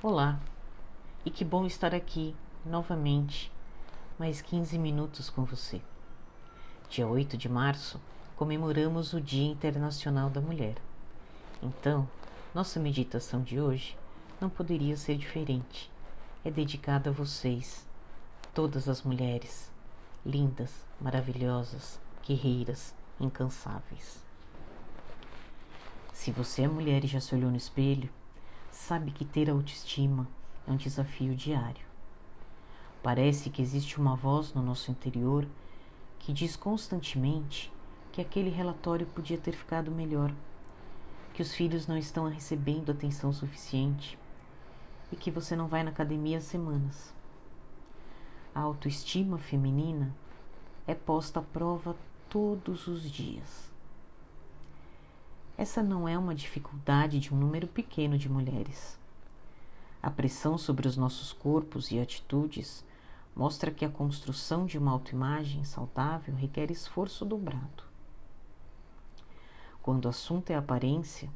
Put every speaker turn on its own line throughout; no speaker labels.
Olá, e que bom estar aqui novamente, mais 15 minutos com você. Dia 8 de março comemoramos o Dia Internacional da Mulher. Então, nossa meditação de hoje não poderia ser diferente. É dedicada a vocês, todas as mulheres, lindas, maravilhosas, guerreiras, incansáveis. Se você é mulher e já se olhou no espelho, sabe que ter autoestima é um desafio diário. Parece que existe uma voz no nosso interior que diz constantemente que aquele relatório podia ter ficado melhor, que os filhos não estão recebendo atenção suficiente e que você não vai na academia há semanas. A autoestima feminina é posta à prova todos os dias. Essa não é uma dificuldade de um número pequeno de mulheres. A pressão sobre os nossos corpos e atitudes mostra que a construção de uma autoimagem saudável requer esforço dobrado. Quando o assunto é aparência,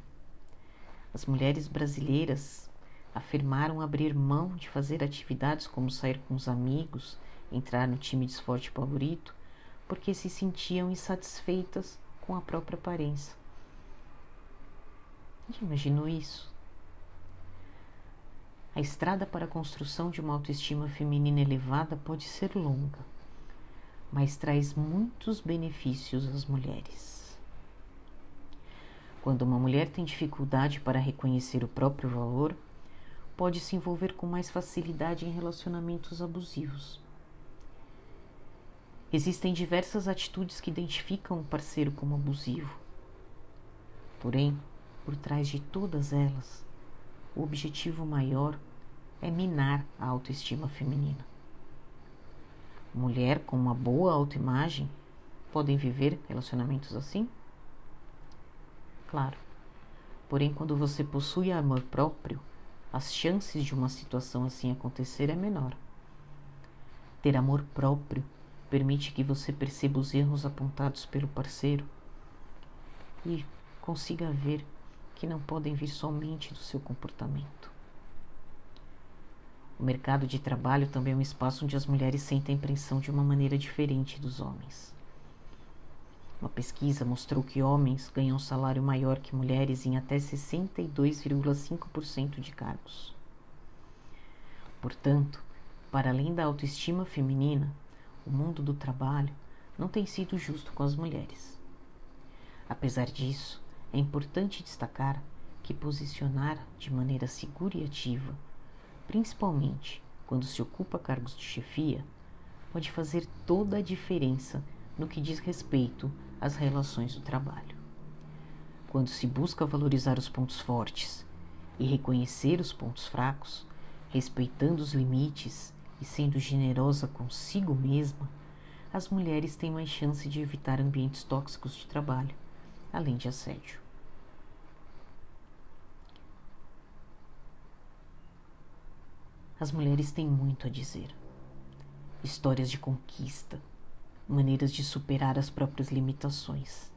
as mulheres brasileiras afirmaram abrir mão de fazer atividades como sair com os amigos, entrar no time de esporte favorito, porque se sentiam insatisfeitas com a própria aparência. Já imaginou isso? A estrada para a construção de uma autoestima feminina elevada pode ser longa, mas traz muitos benefícios às mulheres. Quando uma mulher tem dificuldade para reconhecer o próprio valor, pode se envolver com mais facilidade em relacionamentos abusivos. Existem diversas atitudes que identificam o parceiro como abusivo. Porém, por trás de todas elas, o objetivo maior é minar a autoestima feminina. Mulher com uma boa autoimagem podem viver relacionamentos assim? Claro. Porém, quando você possui amor próprio, as chances de uma situação assim acontecer é menor. Ter amor próprio permite que você perceba os erros apontados pelo parceiro e consiga ver que não podem vir somente do seu comportamento. O mercado de trabalho também é um espaço onde as mulheres sentem pressão de uma maneira diferente dos homens. Uma pesquisa mostrou que homens ganham salário maior que mulheres em até 62,5% de cargos. Portanto, para além da autoestima feminina, o mundo do trabalho não tem sido justo com as mulheres. Apesar disso, é importante destacar que posicionar de maneira segura e ativa, principalmente quando se ocupa cargos de chefia, pode fazer toda a diferença no que diz respeito às relações do trabalho. Quando se busca valorizar os pontos fortes e reconhecer os pontos fracos, respeitando os limites e sendo generosa consigo mesma, as mulheres têm mais chance de evitar ambientes tóxicos de trabalho, além de assédio. As mulheres têm muito a dizer. Histórias de conquista, maneiras de superar as próprias limitações.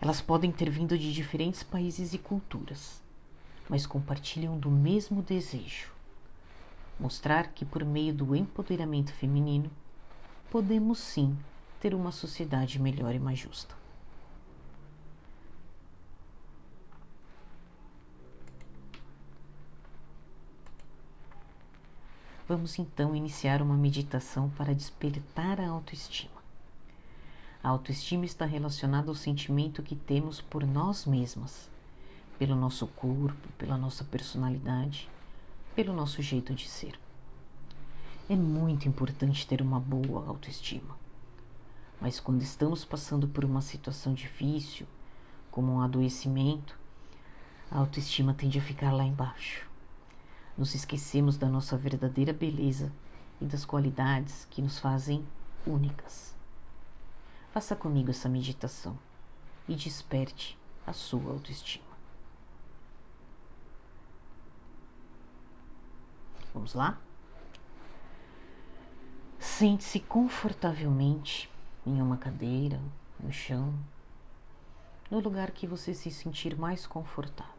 Elas podem ter vindo de diferentes países e culturas, mas compartilham do mesmo desejo: mostrar que, por meio do empoderamento feminino, podemos sim ter uma sociedade melhor e mais justa. Vamos então iniciar uma meditação para despertar a autoestima. A autoestima está relacionada ao sentimento que temos por nós mesmas, pelo nosso corpo, pela nossa personalidade, pelo nosso jeito de ser. É muito importante ter uma boa autoestima. Mas quando estamos passando por uma situação difícil, como um adoecimento, a autoestima tende a ficar lá embaixo nos esquecemos da nossa verdadeira beleza e das qualidades que nos fazem únicas. Faça comigo essa meditação e desperte a sua autoestima. Vamos lá? Sente-se confortavelmente em uma cadeira, no chão, no lugar que você se sentir mais confortável.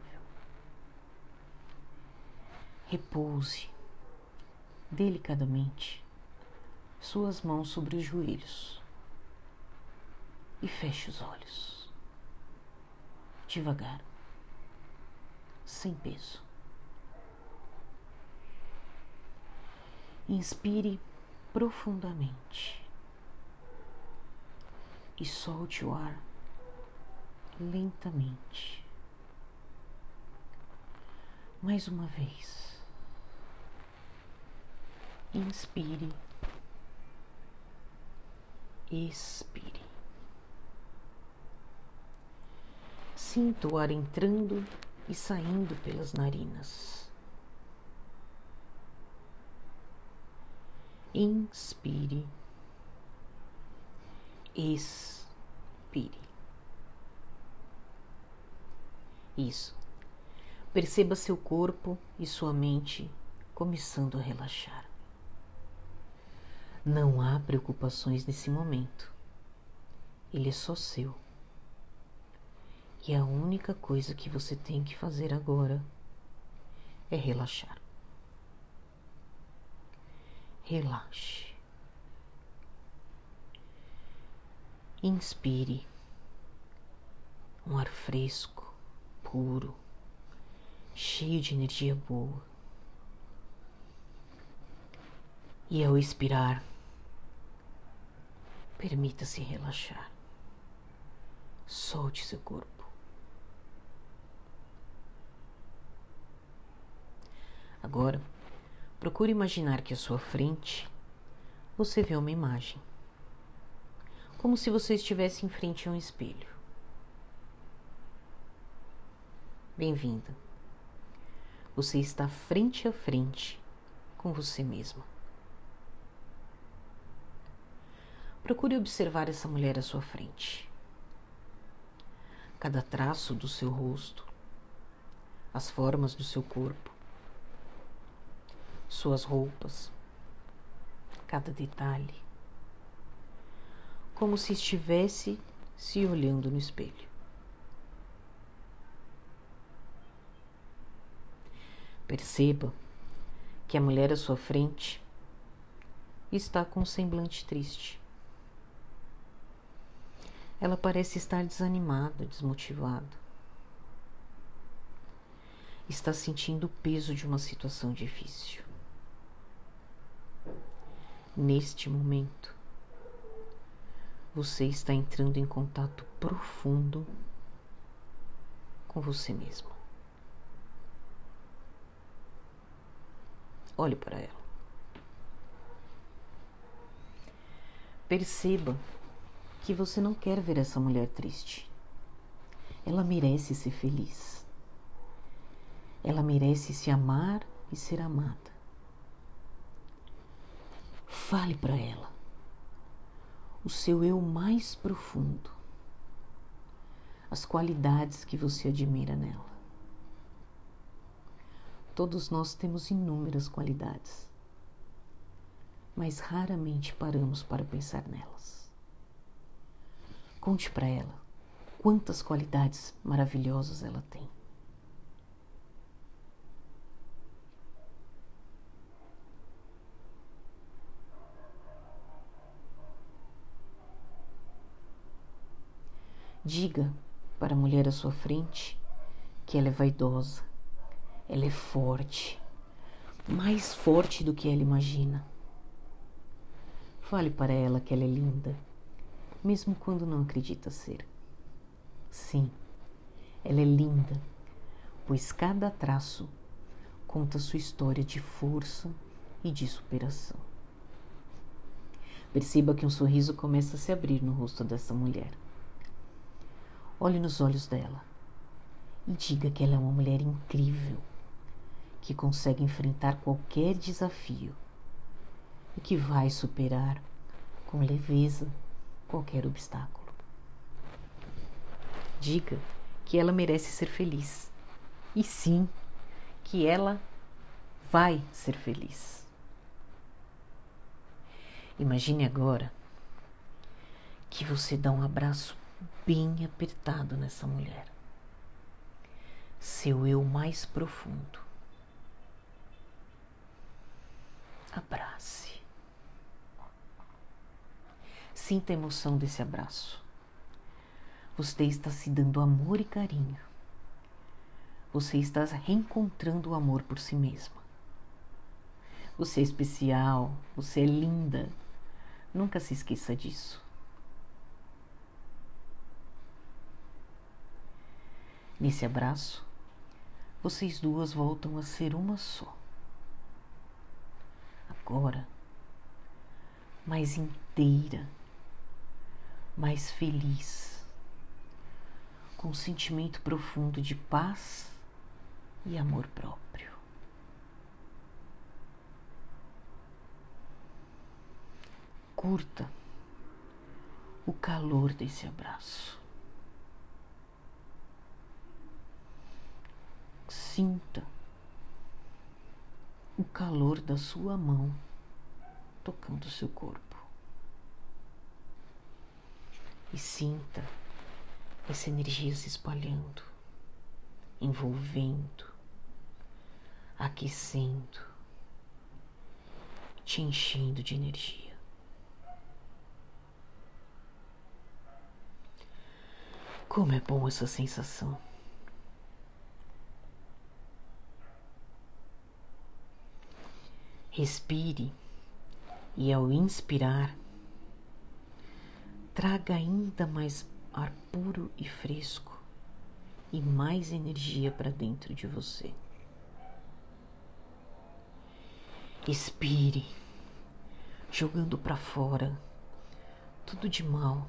Repouse delicadamente suas mãos sobre os joelhos e feche os olhos. Devagar, sem peso. Inspire profundamente e solte o ar lentamente. Mais uma vez. Inspire. Expire. Sinta o ar entrando e saindo pelas narinas. Inspire. Expire. Isso. Perceba seu corpo e sua mente começando a relaxar. Não há preocupações nesse momento. Ele é só seu. E a única coisa que você tem que fazer agora é relaxar. Relaxe. Inspire um ar fresco, puro, cheio de energia boa. E ao expirar, permita-se relaxar. Solte seu corpo. Agora, procure imaginar que à sua frente você vê uma imagem, como se você estivesse em frente a um espelho. Bem-vinda. Você está frente a frente com você mesma. Procure observar essa mulher à sua frente. Cada traço do seu rosto, as formas do seu corpo, suas roupas, cada detalhe, como se estivesse se olhando no espelho. Perceba que a mulher à sua frente está com um semblante triste. Ela parece estar desanimada, desmotivada. Está sentindo o peso de uma situação difícil neste momento, você está entrando em contato profundo com você mesmo. Olhe para ela. Perceba que você não quer ver essa mulher triste. Ela merece ser feliz. Ela merece se amar e ser amada. Fale para ela o seu eu mais profundo, as qualidades que você admira nela. Todos nós temos inúmeras qualidades, mas raramente paramos para pensar nelas. Conte para ela quantas qualidades maravilhosas ela tem. Diga para a mulher à sua frente que ela é vaidosa, ela é forte, mais forte do que ela imagina. Fale para ela que ela é linda, mesmo quando não acredita ser. Sim, ela é linda, pois cada traço conta sua história de força e de superação. Perceba que um sorriso começa a se abrir no rosto dessa mulher. Olhe nos olhos dela e diga que ela é uma mulher incrível, que consegue enfrentar qualquer desafio e que vai superar com leveza qualquer obstáculo. Diga que ela merece ser feliz e sim, que ela vai ser feliz. Imagine agora que você dá um abraço bem apertado nessa mulher. Seu eu mais profundo. Abrace. Sinta a emoção desse abraço. Você está se dando amor e carinho. Você está reencontrando o amor por si mesma. Você é especial, você é linda. Nunca se esqueça disso. Nesse abraço, vocês duas voltam a ser uma só. Agora, mais inteira, mais feliz, com um sentimento profundo de paz e amor próprio. Curta o calor desse abraço. Sinta o calor da sua mão tocando seu corpo. E sinta essa energia se espalhando, envolvendo, aquecendo, te enchendo de energia. Como é bom essa sensação. Respire e, ao inspirar, traga ainda mais ar puro e fresco e mais energia para dentro de você. Expire, jogando para fora tudo de mal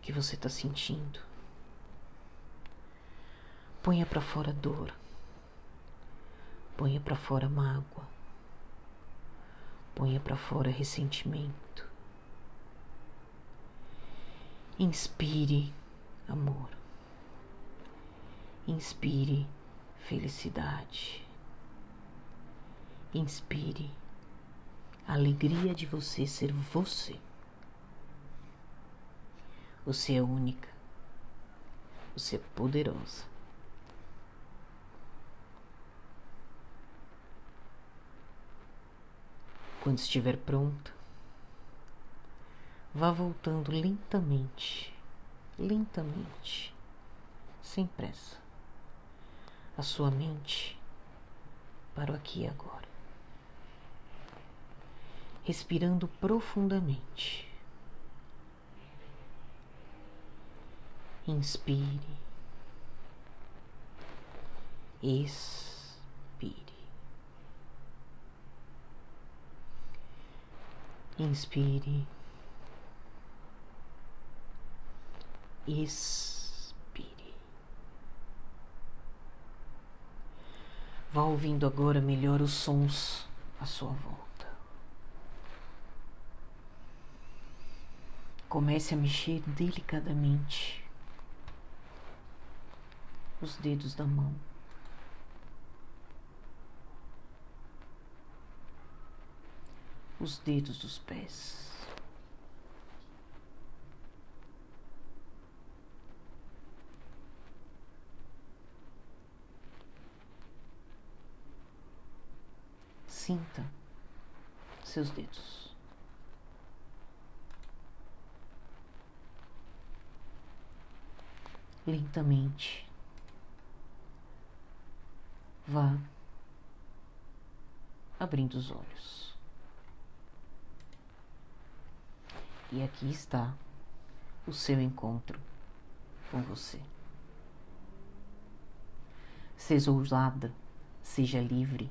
que você está sentindo. Ponha para fora dor, ponha para fora mágoa, Ponha para fora ressentimento. Inspire amor. Inspire felicidade. Inspire a alegria de você ser você. Você é única. Você é poderosa. Quando estiver pronta, vá voltando lentamente, lentamente, sem pressa, a sua mente para o aqui e agora. Respirando profundamente. Inspire. Expire. Inspire. Expire. Vá ouvindo agora melhor os sons à sua volta. Comece a mexer delicadamente os dedos da mão. os dedos dos pés. Sinta seus dedos. Lentamente, vá abrindo os olhos. E aqui está o seu encontro com você. Seja ousada, seja livre.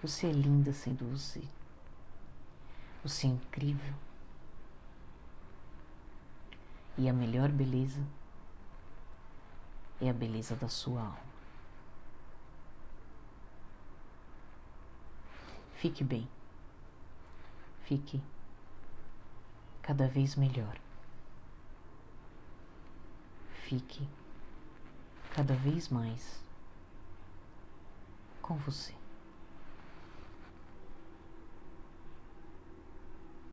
Você é linda sendo você. Você é incrível. E a melhor beleza é a beleza da sua alma. Fique bem. Fique cada vez melhor. Fique cada vez mais com você.